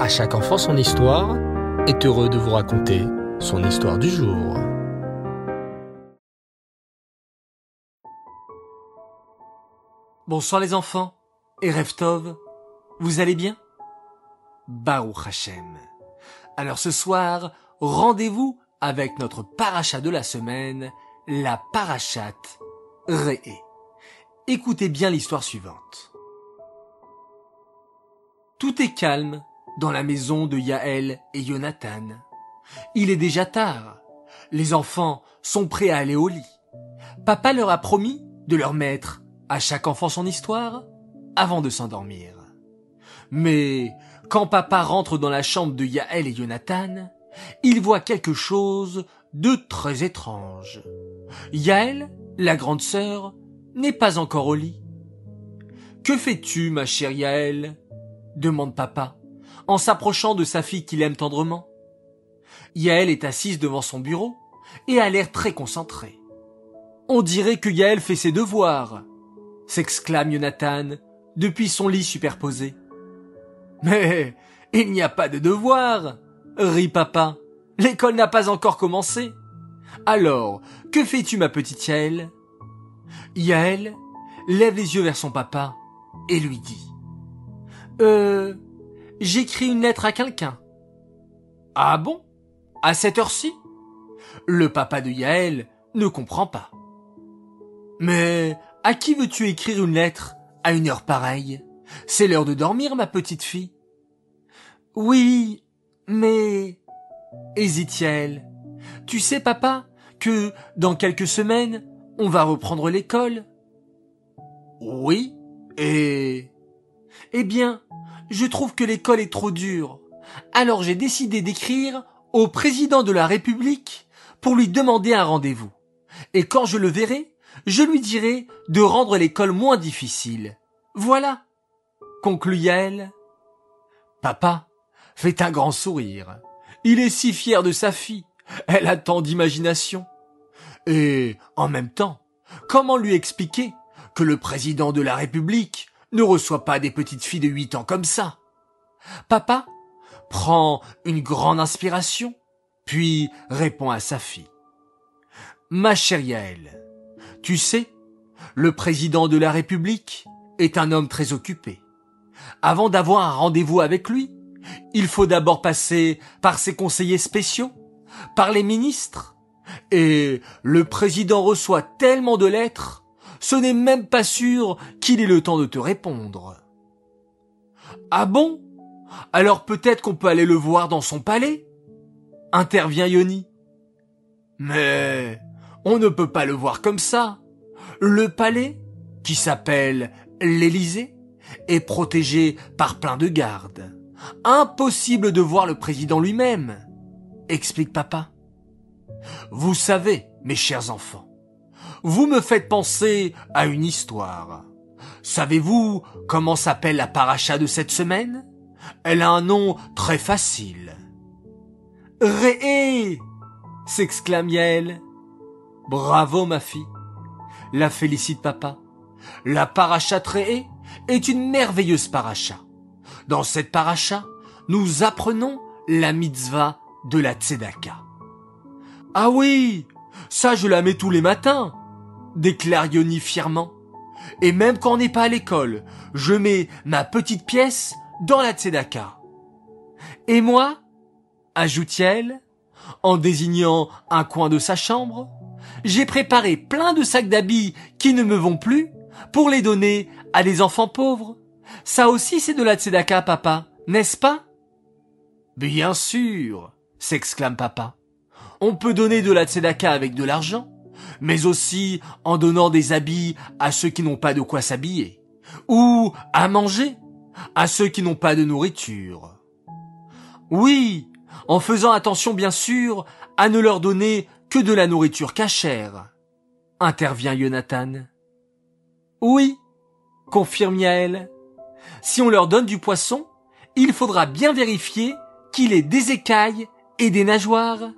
À chaque enfant son histoire est heureux de vous raconter son histoire du jour. Bonsoir les enfants et Reftov, vous allez bien? Baruch Hashem. Alors ce soir, rendez-vous avec notre paracha de la semaine, la parachate Réé. Écoutez bien l'histoire suivante. Tout est calme dans la maison de Yaël et Jonathan. Il est déjà tard. Les enfants sont prêts à aller au lit. Papa leur a promis de leur mettre à chaque enfant son histoire avant de s'endormir. Mais quand papa rentre dans la chambre de Yaël et Jonathan, il voit quelque chose de très étrange. Yaël, la grande sœur, n'est pas encore au lit. Que fais-tu, ma chère Yaël? demande papa, en s'approchant de sa fille qu'il aime tendrement. Yaël est assise devant son bureau et a l'air très concentrée. On dirait que Yaël fait ses devoirs, s'exclame Jonathan depuis son lit superposé. Mais il n'y a pas de devoirs, rit papa. L'école n'a pas encore commencé. Alors, que fais-tu ma petite Yaël? Yaël lève les yeux vers son papa et lui dit Euh, j'écris une lettre à quelqu'un. Ah bon? À cette heure-ci? Le papa de Yaël ne comprend pas. Mais à qui veux-tu écrire une lettre à une heure pareille? C'est l'heure de dormir, ma petite fille. Oui, mais... hésite Yaël. Tu sais, papa, que dans quelques semaines, on va reprendre l'école. Oui, et... Eh bien, je trouve que l'école est trop dure. Alors j'ai décidé d'écrire au président de la République pour lui demander un rendez-vous. Et quand je le verrai, je lui dirai de rendre l'école moins difficile. Voilà, conclut Yael. Papa fait un grand sourire. Il est si fier de sa fille. Elle a tant d'imagination. Et, en même temps, comment lui expliquer que le président de la République ne reçoit pas des petites filles de huit ans comme ça Papa prend une grande inspiration, puis répond à sa fille. Ma chère Yael, tu sais, le président de la République est un homme très occupé. Avant d'avoir un rendez-vous avec lui, il faut d'abord passer par ses conseillers spéciaux, par les ministres, et le président reçoit tellement de lettres, ce n'est même pas sûr qu'il ait le temps de te répondre. Ah bon? Alors peut-être qu'on peut aller le voir dans son palais? Intervient Yoni. Mais on ne peut pas le voir comme ça. Le palais, qui s'appelle l'Élysée, est protégé par plein de gardes. Impossible de voir le président lui-même, explique papa. Vous savez, mes chers enfants, vous me faites penser à une histoire. Savez-vous comment s'appelle la paracha de cette semaine? Elle a un nom très facile. Ré s'exclame Yael. Bravo ma fille. La félicite papa. La paracha Ré est une merveilleuse paracha. Dans cette paracha, nous apprenons la mitzvah de la tzedaka. Ah oui, ça je la mets tous les matins, déclare Yoni fièrement. Et même quand on n'est pas à l'école, je mets ma petite pièce dans la tzedaka. Et moi, ajoute-t-elle, en désignant un coin de sa chambre, j'ai préparé plein de sacs d'habits qui ne me vont plus pour les donner à des enfants pauvres. Ça aussi c'est de la tzedaka, papa, n'est-ce pas? Bien sûr, s'exclame papa. On peut donner de la tzedaka avec de l'argent, mais aussi en donnant des habits à ceux qui n'ont pas de quoi s'habiller, ou à manger à ceux qui n'ont pas de nourriture. Oui, en faisant attention bien sûr à ne leur donner que de la nourriture cachère, intervient Jonathan. Oui, confirme Yael. Si on leur donne du poisson, il faudra bien vérifier qu'il ait des écailles et des nageoires.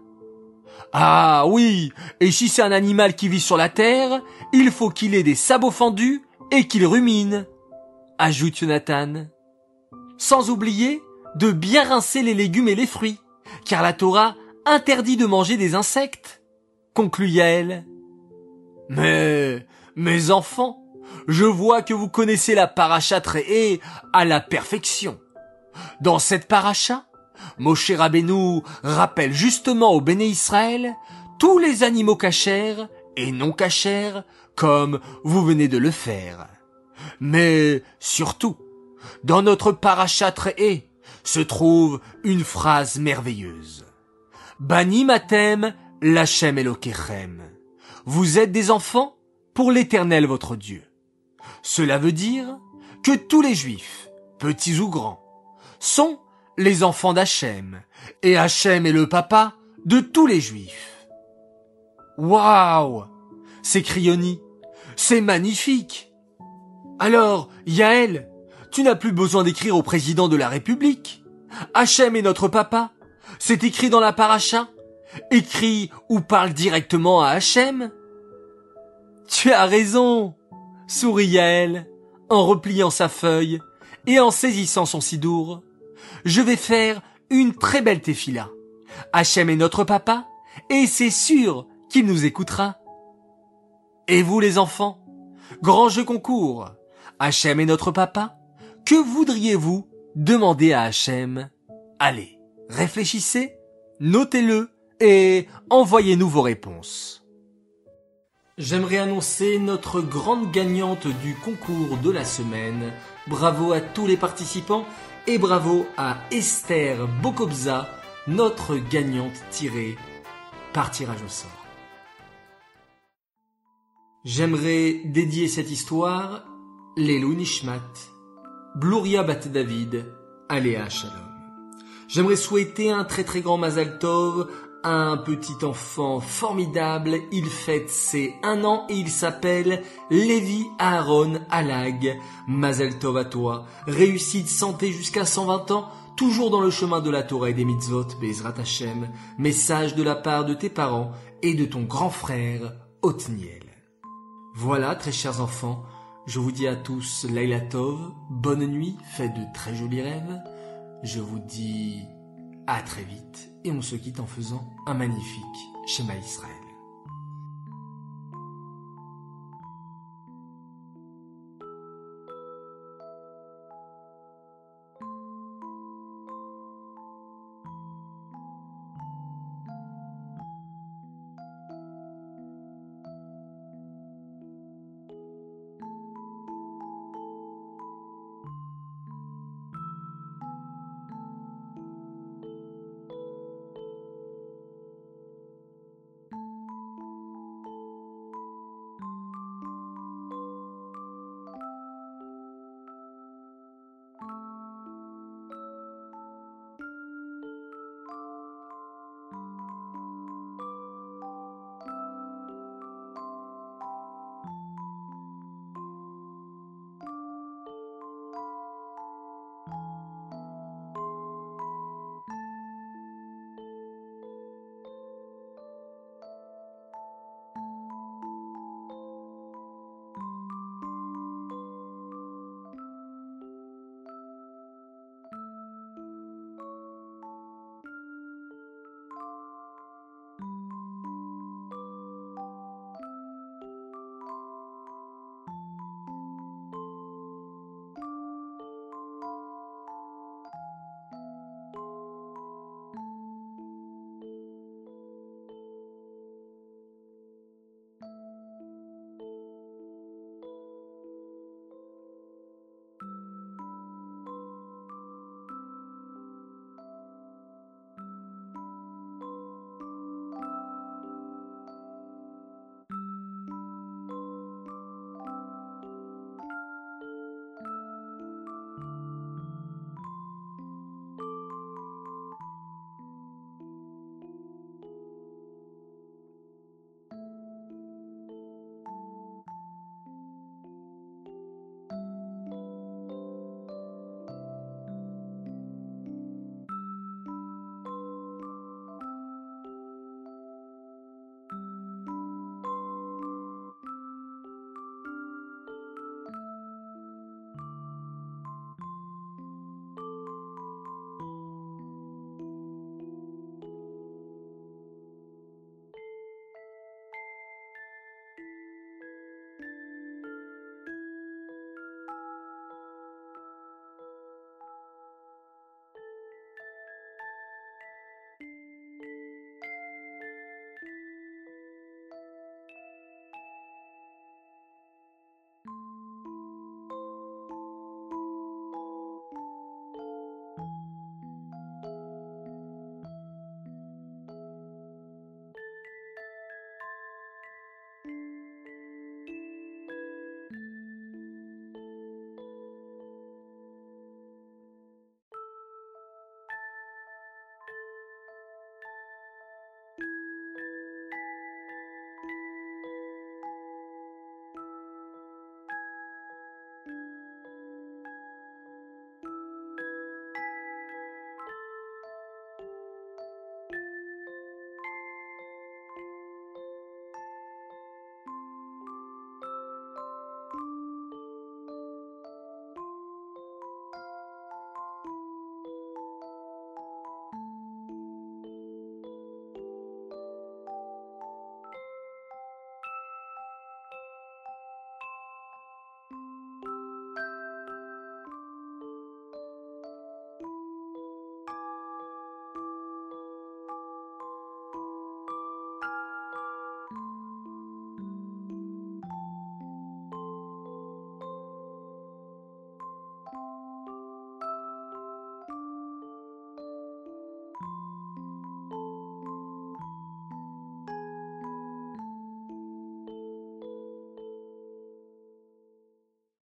Ah oui, et si c'est un animal qui vit sur la terre, il faut qu'il ait des sabots fendus et qu'il rumine, ajoute Jonathan. Sans oublier de bien rincer les légumes et les fruits, car la Torah interdit de manger des insectes, conclut Yaël. Mais, mes enfants, je vois que vous connaissez la paracha très à la perfection. Dans cette paracha, Moshe Rabbeinu rappelle justement au Béné Israël tous les animaux cachers et non cachers comme vous venez de le faire. Mais surtout, dans notre paracha très se trouve une phrase merveilleuse. Bani matem lachem elokechem. Vous êtes des enfants pour l'éternel votre Dieu. Cela veut dire que tous les juifs, petits ou grands, sont les enfants d'Hachem, et Hachem est le papa de tous les juifs. Waouh! s'écrie Yoni. C'est magnifique! Alors, Yaël, tu n'as plus besoin d'écrire au président de la République. Hachem est notre papa. C'est écrit dans la paracha. Écrit ou parle directement à Hachem. Tu as raison, sourit Yaël, en repliant sa feuille et en saisissant son sidour. Je vais faire une très belle tefila. Hachem est notre papa, et c'est sûr qu'il nous écoutera. Et vous les enfants, grand jeu concours. Hachem est notre papa. Que voudriez-vous demander à Hachem? Allez, réfléchissez, notez-le et envoyez-nous vos réponses. J'aimerais annoncer notre grande gagnante du concours de la semaine. Bravo à tous les participants et bravo à Esther Bokobza, notre gagnante tirée par tirage au sort. J'aimerais dédier cette histoire Lelou Nishmat, Bluria Bat David, Aléa Shalom. J'aimerais souhaiter un très très grand Mazal Tov un petit enfant formidable. Il fête ses un an et il s'appelle Lévi Aaron Alag. Mazel Tov à toi. Réussite, santé jusqu'à 120 ans. Toujours dans le chemin de la Torah et des mitzvot, Bezrat Hashem. Message de la part de tes parents et de ton grand frère, Otniel. Voilà, très chers enfants. Je vous dis à tous Laila Tov, bonne nuit, faites de très jolis rêves. Je vous dis à très vite et on se quitte en faisant un magnifique schéma Israël.